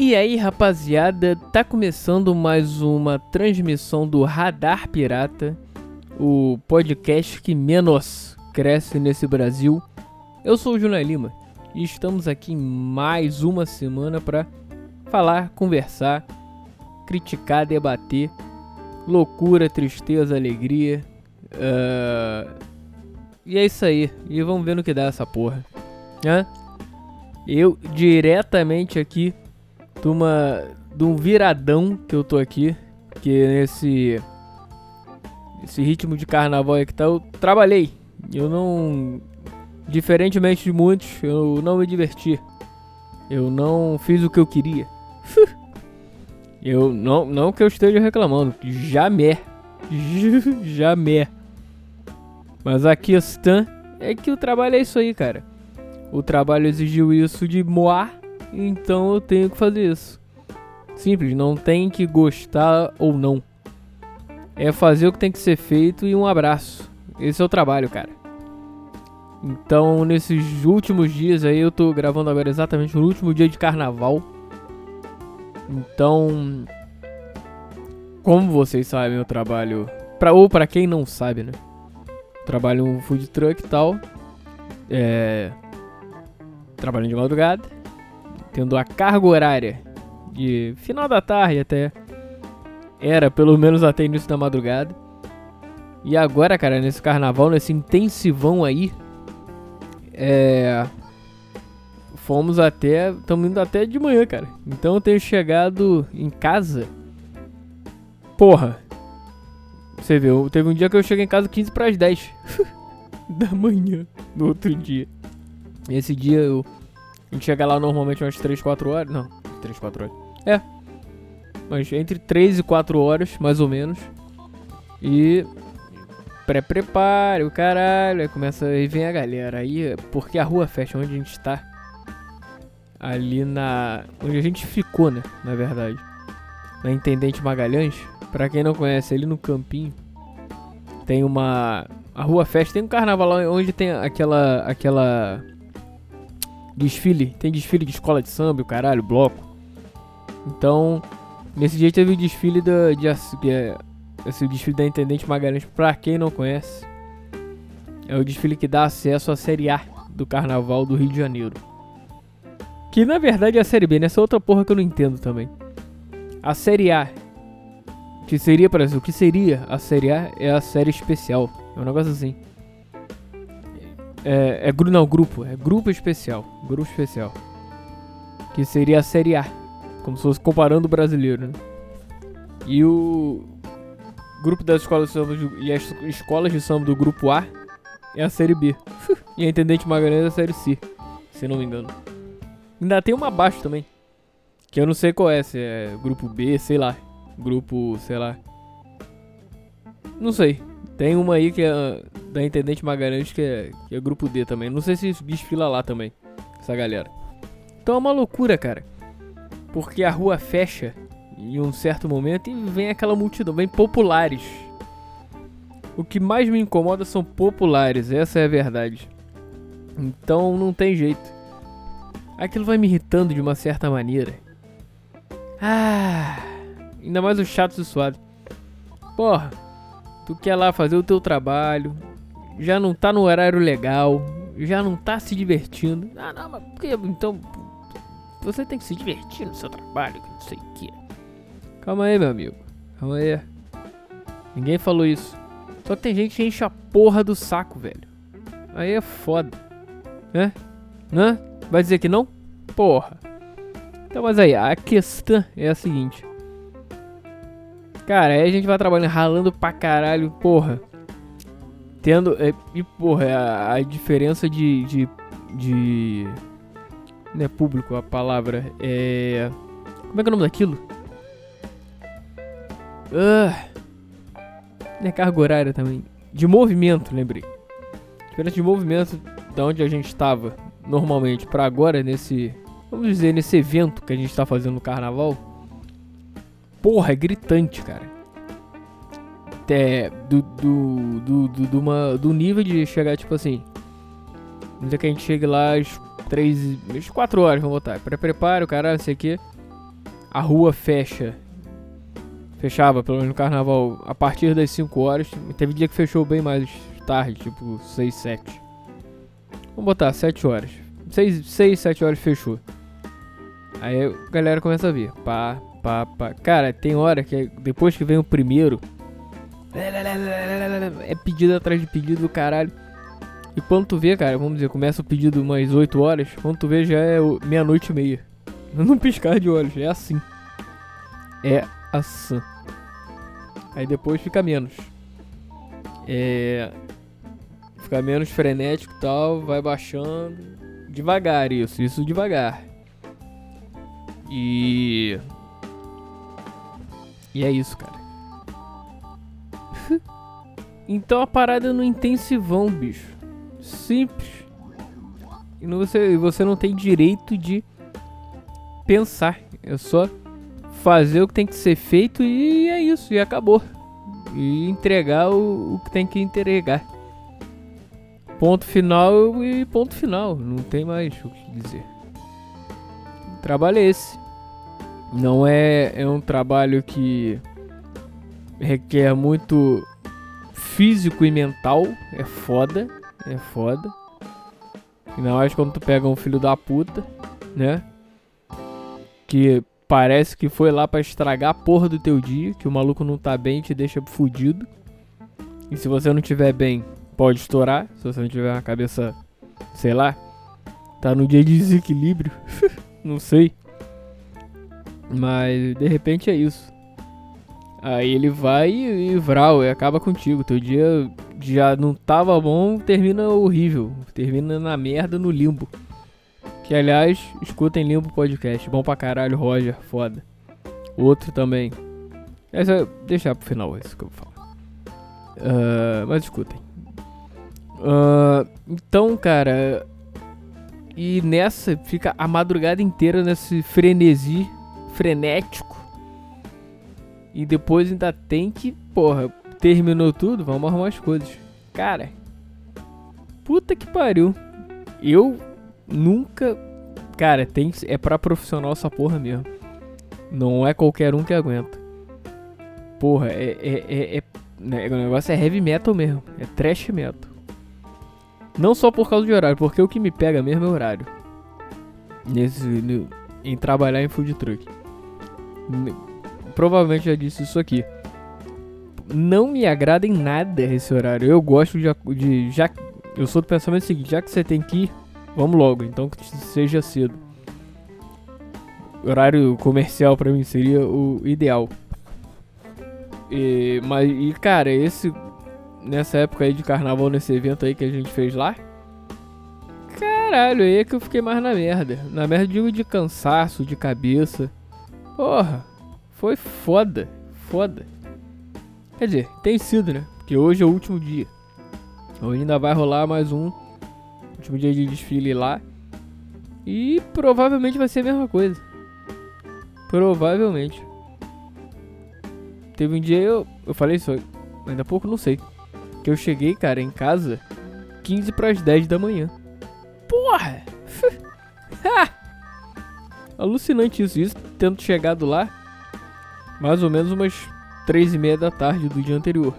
E aí, rapaziada, tá começando mais uma transmissão do Radar Pirata, o podcast que menos cresce nesse Brasil. Eu sou o Júnior Lima e estamos aqui em mais uma semana para falar, conversar, criticar, debater, loucura, tristeza, alegria. Uh... E é isso aí. E vamos ver no que dá essa porra. Hã? Eu diretamente aqui de, uma, de um viradão que eu tô aqui. Que nesse. Esse ritmo de carnaval que tá, eu trabalhei. Eu não. Diferentemente de muitos, eu não me diverti. Eu não fiz o que eu queria. Eu não, não que eu esteja reclamando, jamais. jamais. Mas a questão é que o trabalho é isso aí, cara. O trabalho exigiu isso de moar, então eu tenho que fazer isso. Simples, não tem que gostar ou não. É fazer o que tem que ser feito e um abraço. Esse é o trabalho, cara. Então, nesses últimos dias aí, eu tô gravando agora exatamente no último dia de carnaval. Então, como vocês sabem, eu trabalho. Pra, ou para quem não sabe, né? Trabalho um food truck e tal. É. Trabalhando de madrugada. Tendo a carga horária de final da tarde até. Era pelo menos até início da madrugada. E agora, cara, nesse carnaval, nesse intensivão aí. É fomos até. Estamos indo até de manhã, cara. Então eu tenho chegado em casa. Porra. Você viu, teve um dia que eu cheguei em casa 15 para as 10 da manhã, no outro dia. Esse dia eu. A gente chega lá normalmente umas 3, 4 horas. Não, 3, 4 horas. É. Mas entre 3 e 4 horas, mais ou menos. E. Pré-preparo, caralho. Aí começa. Aí vem a galera. Aí, porque a rua fecha onde a gente tá ali na. onde a gente ficou, né? Na verdade. Na Intendente Magalhães. Pra quem não conhece, ali no Campinho. Tem uma. A Rua Festa tem um carnaval lá onde tem aquela. aquela. Desfile. Tem desfile de escola de samba, o caralho, bloco. Então. Nesse dia teve o desfile da. De, é, esse desfile da Intendente Magalhães, pra quem não conhece. É o desfile que dá acesso à Série A do Carnaval do Rio de Janeiro. Que na verdade é a Série B, nessa outra porra que eu não entendo também. A Série A, que seria, para o que seria a Série A é a série especial. É um negócio assim. É, é não, grupo, é grupo especial. Grupo especial. Que seria a Série A. Como se fosse comparando o brasileiro, né? E o grupo das escolas de samba e as escolas de samba do grupo A é a Série B. e a Intendente Magalhães é a Série C, se não me engano. Ainda tem uma abaixo também. Que eu não sei qual é, se é grupo B, sei lá. Grupo, sei lá. Não sei. Tem uma aí que é da Intendente Magalhães que é, que é grupo D também. Não sei se desfila lá também, essa galera. Então é uma loucura, cara. Porque a rua fecha em um certo momento e vem aquela multidão, vem populares. O que mais me incomoda são populares, essa é a verdade. Então não tem jeito. Aquilo vai me irritando de uma certa maneira. Ah, ainda mais os chatos e suaves. Porra, tu quer lá fazer o teu trabalho, já não tá no horário legal, já não tá se divertindo. Ah, não, mas por que então você tem que se divertir no seu trabalho, não sei o que. Calma aí, meu amigo. Calma aí. Ninguém falou isso. Só que tem gente que enche a porra do saco, velho. Aí é foda. É? Né? Vai dizer que não? Porra. Então, mas aí, a questão é a seguinte. Cara, aí a gente vai trabalhando, ralando pra caralho, porra. Tendo. É, e, porra, a, a diferença de, de. de. Não é público a palavra. É. Como é que é o nome daquilo? Não é carga horária também. De movimento, lembrei. Diferença de movimento da onde a gente estava normalmente para agora, nesse. Vamos dizer, nesse evento que a gente tá fazendo no carnaval. Porra, é gritante, cara. É, do, do, do, do, do, uma, do nível de chegar, tipo assim. Vamos dizer que a gente chegue lá às 3, às 4 horas, vamos botar. Pré-preparo, caralho, sei o que. a rua fecha. Fechava, pelo menos no carnaval, a partir das 5 horas. Teve dia que fechou bem mais tarde, tipo 6, 7. Vamos botar 7 horas. 6, 6 7 horas fechou. Aí a galera começa a ver. Pá, pá, pá. Cara, tem hora que depois que vem o primeiro. É pedido atrás de pedido do caralho. E quando tu vê, cara, vamos dizer, começa o pedido umas 8 horas. Quando tu vê já é meia-noite e meia. Não piscar de olhos, é assim. É assim. Aí depois fica menos. É. Fica menos frenético e tal, vai baixando. Devagar isso, isso devagar. E. E é isso, cara. então a parada no intensivão, bicho. Simples. E você, você não tem direito de pensar. É só fazer o que tem que ser feito e é isso, e acabou. E entregar o, o que tem que entregar. Ponto final e ponto final. Não tem mais o que dizer. O trabalho é esse. Não é, é um trabalho que requer muito físico e mental. É foda. É foda. Ainda mais quando tu pega um filho da puta, né? Que parece que foi lá para estragar a porra do teu dia, que o maluco não tá bem e te deixa fudido. E se você não tiver bem, pode estourar. Se você não tiver uma cabeça, sei lá, tá no dia de desequilíbrio. não sei. Mas de repente é isso. Aí ele vai e, vral, e acaba contigo. Teu dia já não tava bom, termina horrível. Termina na merda no limbo. Que aliás, escutem Limbo Podcast. Bom pra caralho, Roger, foda. Outro também. Essa deixar pro final isso que eu falar. Uh, mas escutem. Uh, então, cara. E nessa fica a madrugada inteira nesse frenesi frenético. E depois ainda tem que, porra, terminou tudo, vamos arrumar as coisas. Cara, puta que pariu. Eu nunca. Cara, tem é pra profissional essa porra mesmo. Não é qualquer um que aguenta. Porra, é. é, é, é né, o negócio é heavy metal mesmo. É trash metal. Não só por causa de horário, porque o que me pega mesmo é horário. Nesse, em trabalhar em food truck. Provavelmente já disse isso aqui. Não me agrada em nada esse horário. Eu gosto de, de já eu sou do pensamento seguinte, já que você tem que ir, Vamos logo, então que seja cedo. Horário comercial para mim seria o ideal. E, mas, e cara, esse. Nessa época aí de carnaval, nesse evento aí que a gente fez lá. Caralho, aí é que eu fiquei mais na merda. Na merda, de cansaço, de cabeça. Porra, foi foda. Foda. Quer dizer, tem sido, né? Porque hoje é o último dia. Hoje ainda vai rolar mais um último dia de desfile lá. E provavelmente vai ser a mesma coisa. Provavelmente. Teve um dia eu, eu falei isso, ainda há pouco não sei. Que eu cheguei, cara, em casa 15 para as 10 da manhã. Porra! Alucinante isso, isso tendo chegado lá mais ou menos umas 3 e meia da tarde do dia anterior.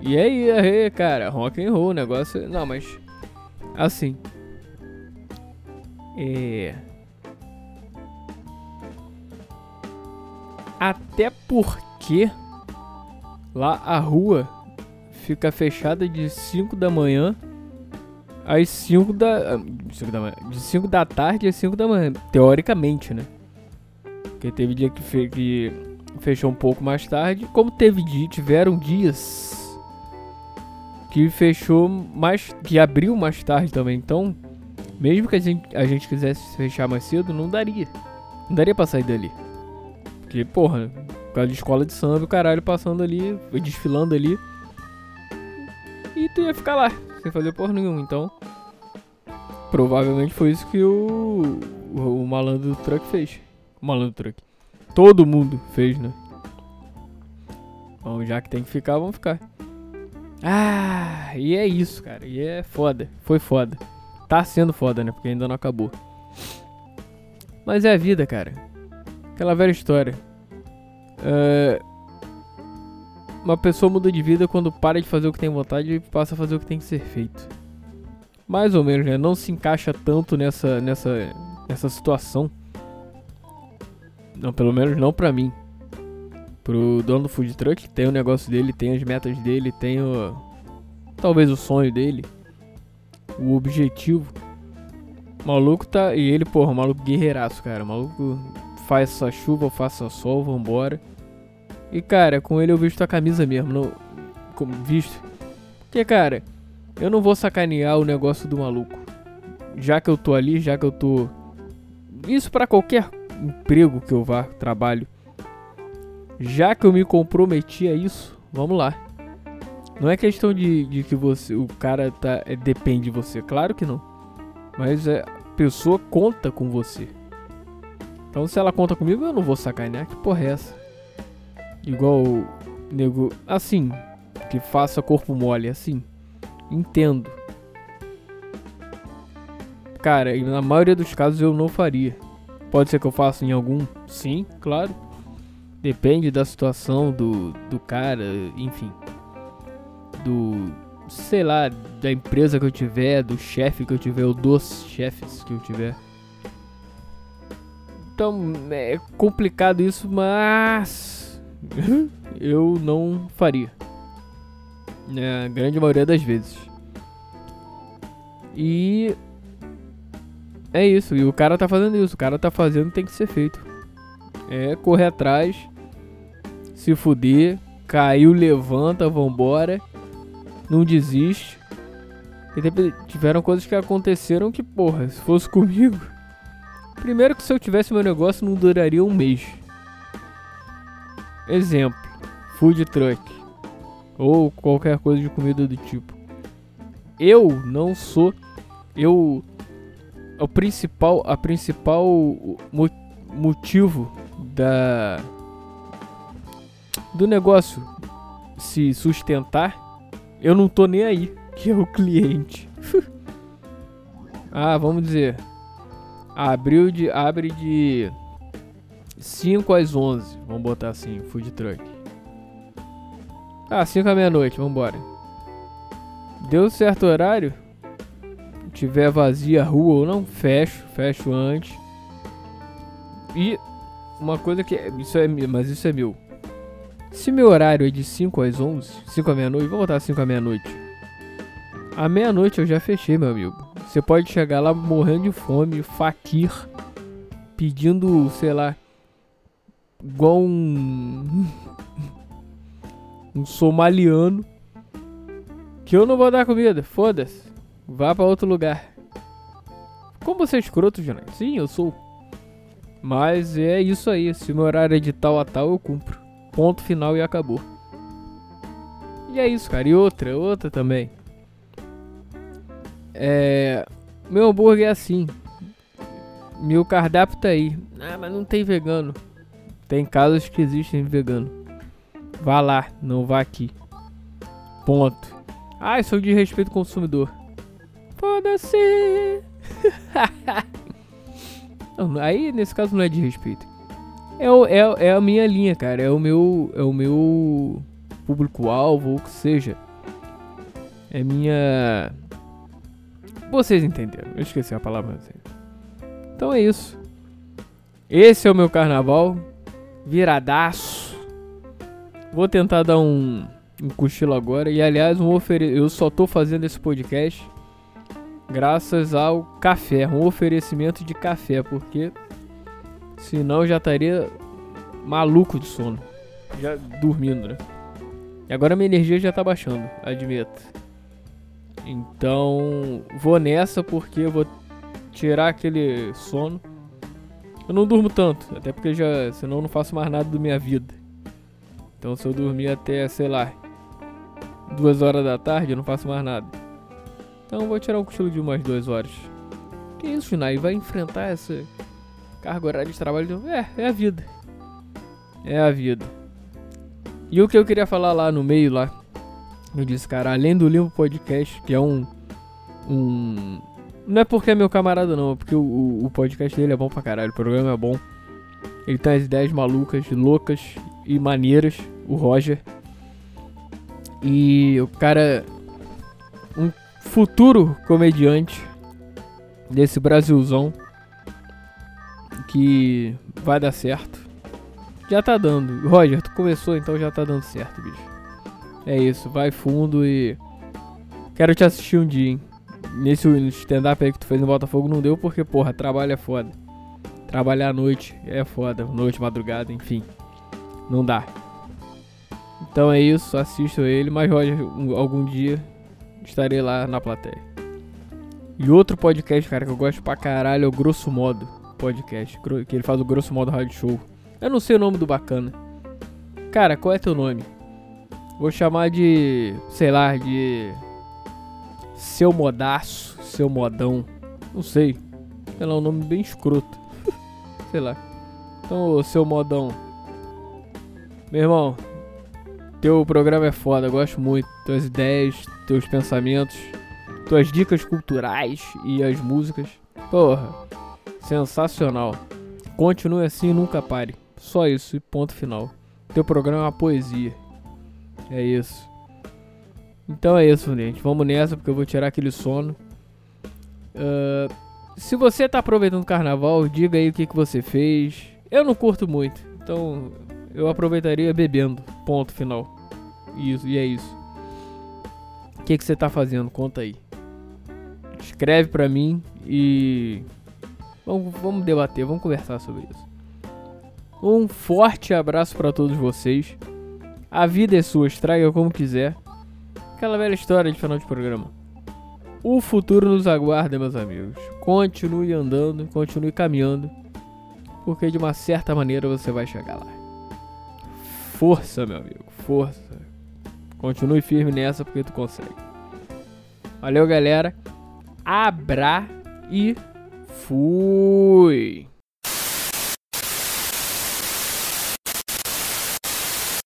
E aí, aí, cara, rock and roll, negócio. Não, mas Assim. É. Até porque lá a rua fica fechada de 5 da manhã às 5 da, 5 da de 5 da tarde às 5 da manhã, teoricamente, né? Porque teve dia que, fe que fechou um pouco mais tarde, como teve dia, tiveram dias que fechou mais. que abriu mais tarde também. Então, mesmo que a gente, a gente quisesse fechar mais cedo, não daria. Não daria pra sair dali. Porque, porra, por causa de escola de samba, o caralho passando ali, desfilando ali. E tu ia ficar lá, sem fazer porra nenhuma. Então, provavelmente foi isso que o, o, o malandro do truck fez. Malandro truck. Todo mundo fez, né? Bom, já que tem que ficar, vamos ficar. Ah, e é isso, cara. E é foda. Foi foda. Tá sendo foda, né? Porque ainda não acabou. Mas é a vida, cara. Aquela velha história. É, uma pessoa muda de vida quando para de fazer o que tem vontade e passa a fazer o que tem que ser feito. Mais ou menos, né? Não se encaixa tanto nessa, nessa, nessa situação. Não, pelo menos não pra mim. Pro dono do food truck, tem o negócio dele, tem as metas dele, tem o. Talvez o sonho dele. O objetivo. O maluco tá. E ele, porra, o maluco guerreiraço, cara. O maluco faz essa chuva, faça sol, vambora. E cara, com ele eu visto a camisa mesmo, não. Como visto. Porque, cara, eu não vou sacanear o negócio do maluco. Já que eu tô ali, já que eu tô. Isso para qualquer emprego que eu vá, trabalho. Já que eu me comprometi a isso, vamos lá. Não é questão de, de que você, o cara tá, é, depende de você, claro que não. Mas é, a pessoa conta com você. Então se ela conta comigo, eu não vou sacanear. Que porra é essa? Igual nego, assim, que faça corpo mole, assim. Entendo. Cara, na maioria dos casos eu não faria. Pode ser que eu faça em algum? Sim, claro. Depende da situação do, do cara, enfim. Do. Sei lá, da empresa que eu tiver, do chefe que eu tiver, ou dos chefes que eu tiver. Então, é complicado isso, mas. eu não faria. É, a grande maioria das vezes. E. É isso, e o cara tá fazendo isso, o cara tá fazendo tem que ser feito. É correr atrás se fuder, caiu, levanta, vambora, não desiste. E tiveram coisas que aconteceram que, porra, se fosse comigo. Primeiro que se eu tivesse meu negócio não duraria um mês. Exemplo, food truck. Ou qualquer coisa de comida do tipo. Eu não sou. Eu. O principal. A principal motivo da do negócio se sustentar, eu não tô nem aí, que é o cliente. ah, vamos dizer, abriu de abre de 5 às 11, vamos botar assim, food truck. Ah, 5 à meia-noite, vamos embora. Deu certo horário? Tiver vazia a rua ou não, fecho, fecho antes. E uma coisa que isso é, mas isso é meu. Se meu horário é de 5 às 11, 5 à meia-noite, vou botar 5 à meia-noite. À meia-noite eu já fechei, meu amigo. Você pode chegar lá morrendo de fome, faquir, pedindo, sei lá, igual um. um somaliano. Que eu não vou dar comida, foda-se. Vá para outro lugar. Como você é escroto, Jonathan? Sim, eu sou. Mas é isso aí. Se meu horário é de tal a tal, eu cumpro. Ponto final e acabou. E é isso, cara. E outra, outra também. É. Meu hambúrguer é assim. Meu cardápio tá aí. Ah, mas não tem vegano. Tem casas que existem vegano. Vá lá, não vá aqui. Ponto. Ah, isso é de respeito ao consumidor. Foda-se! aí nesse caso não é de respeito. É, o, é, é a minha linha, cara. É o meu, é o meu público-alvo, ou que seja. É minha. Vocês entenderam. Eu esqueci a palavra. Então é isso. Esse é o meu carnaval. Viradaço. Vou tentar dar um, um cochilo agora. E aliás, um ofere... eu só tô fazendo esse podcast graças ao café. Um oferecimento de café. Porque Senão já estaria maluco de sono. Já dormindo, né? E agora minha energia já tá baixando, admito. Então, vou nessa porque eu vou tirar aquele sono. Eu não durmo tanto, até porque já, senão eu não faço mais nada da minha vida. Então, se eu dormir até, sei lá, duas horas da tarde, eu não faço mais nada. Então, vou tirar um cochilo de umas duas horas. Que isso, Finai? Vai enfrentar essa Carga horária de trabalho. É, é a vida. É a vida. E o que eu queria falar lá no meio lá. Eu disse, cara, além do Limpo Podcast, que é um. Um. Não é porque é meu camarada, não, é porque o, o podcast dele é bom pra caralho, o programa é bom. Ele tem as ideias malucas, loucas e maneiras, o Roger. E o cara. Um futuro comediante desse Brasilzão. Que vai dar certo. Já tá dando. Roger, tu começou, então já tá dando certo, bicho. É isso, vai fundo e. Quero te assistir um dia, hein? Nesse stand-up aí que tu fez no Botafogo não deu porque, porra, trabalho é foda. Trabalhar à noite é foda. Noite, madrugada, enfim. Não dá. Então é isso, assisto ele, mas Roger, algum dia estarei lá na plateia. E outro podcast, cara, que eu gosto pra caralho é o Grosso Modo Podcast. Que ele faz o Grosso Modo Rádio Show. Eu não sei o nome do bacana. Cara, qual é teu nome? Vou chamar de. sei lá, de. Seu Modaço, Seu Modão. Não sei. Sei lá, um nome bem escroto. sei lá. Então, Seu Modão. Meu irmão, teu programa é foda, gosto muito. Tuas ideias, teus pensamentos, tuas dicas culturais e as músicas. Porra, sensacional. Continue assim nunca pare. Só isso e ponto final. Teu programa é uma poesia. É isso. Então é isso, gente. Vamos nessa porque eu vou tirar aquele sono. Uh, se você tá aproveitando o carnaval, diga aí o que, que você fez. Eu não curto muito, então eu aproveitaria bebendo. Ponto final. Isso, e é isso. O que, que você tá fazendo? Conta aí. Escreve pra mim e. Vamos, vamos debater, vamos conversar sobre isso. Um forte abraço para todos vocês. A vida é sua, estraga como quiser. Aquela velha história de final de programa. O futuro nos aguarda, meus amigos. Continue andando, continue caminhando, porque de uma certa maneira você vai chegar lá. Força, meu amigo, força. Continue firme nessa porque tu consegue. Valeu, galera. Abra e fui.